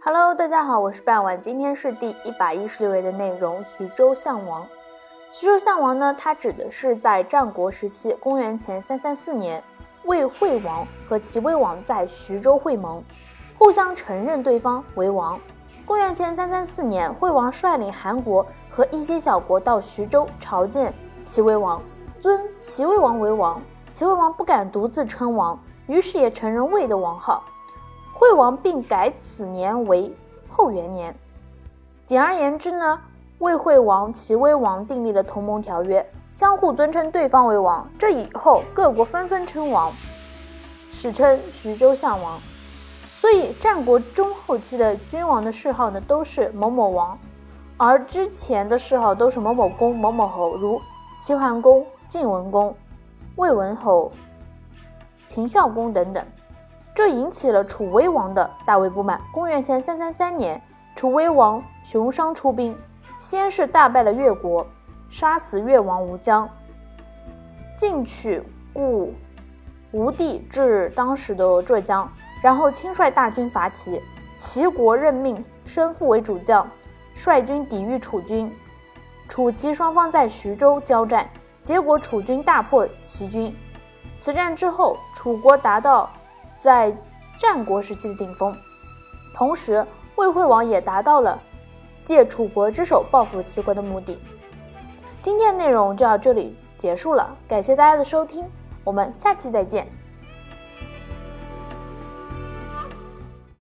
Hello，大家好，我是半晚，今天是第一百一十六页的内容。徐州相王，徐州相王呢，它指的是在战国时期，公元前三三四年，魏惠王和齐威王在徐州会盟，互相承认对方为王。公元前三三四年，惠王率领韩国和一些小国到徐州朝见齐威王，尊齐威王为王。齐威王不敢独自称王，于是也承认魏的王号。惠王并改此年为后元年。简而言之呢，魏惠王、齐威王订立了同盟条约，相互尊称对方为王。这以后各国纷纷称王，史称徐州相王。所以战国中后期的君王的谥号呢，都是某某王，而之前的谥号都是某某公、某某侯，如齐桓公、晋文公、魏文侯、秦孝公等等。这引起了楚威王的大为不满。公元前三三三年，楚威王熊商出兵，先是大败了越国，杀死越王吴江，进取故吴地至当时的浙江。然后亲率大军伐齐，齐国任命申父为主将，率军抵御楚军。楚齐双方在徐州交战，结果楚军大破齐军。此战之后，楚国达到在战国时期的顶峰，同时魏惠王也达到了借楚国之手报复齐国的目的。今天的内容就到这里结束了，感谢大家的收听，我们下期再见。